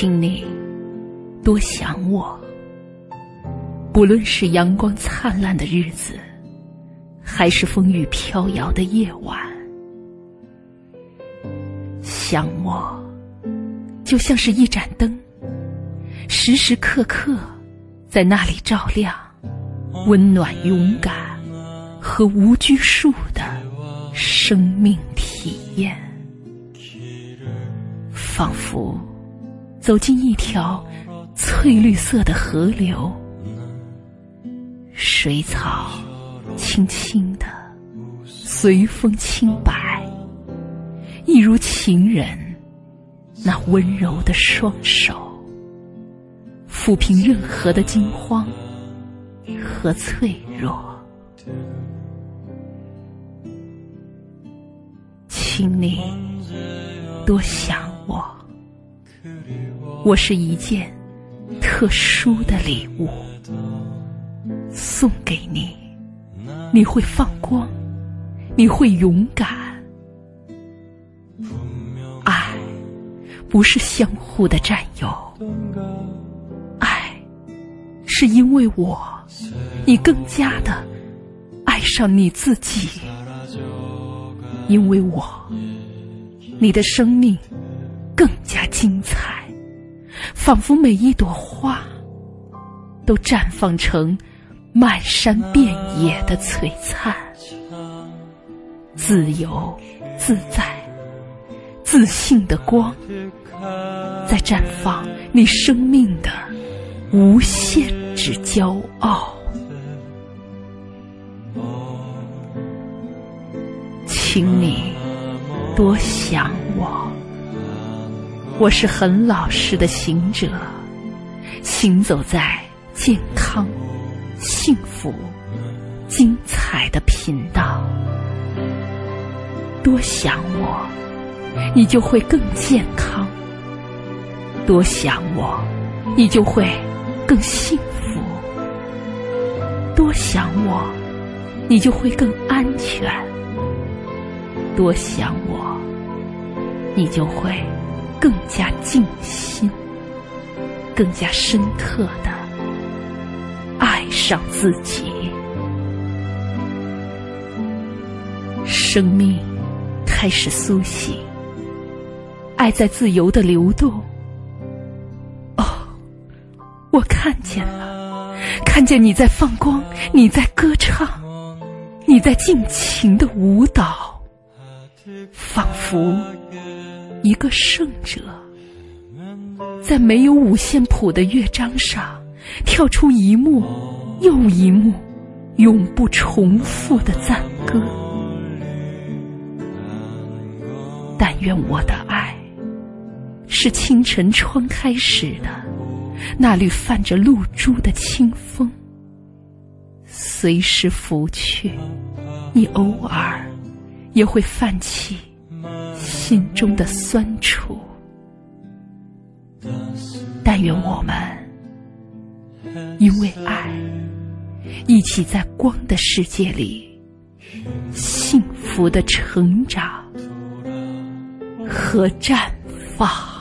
请你多想我，不论是阳光灿烂的日子，还是风雨飘摇的夜晚，想我就像是一盏灯，时时刻刻在那里照亮，温暖、勇敢和无拘束的生命体验，仿佛。走进一条翠绿色的河流，水草轻轻的随风轻摆，一如情人那温柔的双手，抚平任何的惊慌和脆弱。请你多想我。我是一件特殊的礼物，送给你。你会放光，你会勇敢。爱不是相互的占有，爱是因为我，你更加的爱上你自己。因为我，你的生命更加精彩。仿佛每一朵花都绽放成漫山遍野的璀璨，自由自在、自信的光，在绽放你生命的无限之骄傲。请你多想我。我是很老实的行者，行走在健康、幸福、精彩的频道。多想我，你就会更健康；多想我，你就会更幸福；多想我，你就会更安全；多想我，你就会。更加静心，更加深刻的爱上自己。生命开始苏醒，爱在自由的流动。哦，我看见了，看见你在放光，你在歌唱，你在尽情的舞蹈，仿佛。一个圣者，在没有五线谱的乐章上，跳出一幕又一幕永不重复的赞歌。但愿我的爱，是清晨窗开时的那缕泛着露珠的清风，随时拂去，你偶尔也会泛起。心中的酸楚，但愿我们因为爱，一起在光的世界里幸福的成长和绽放。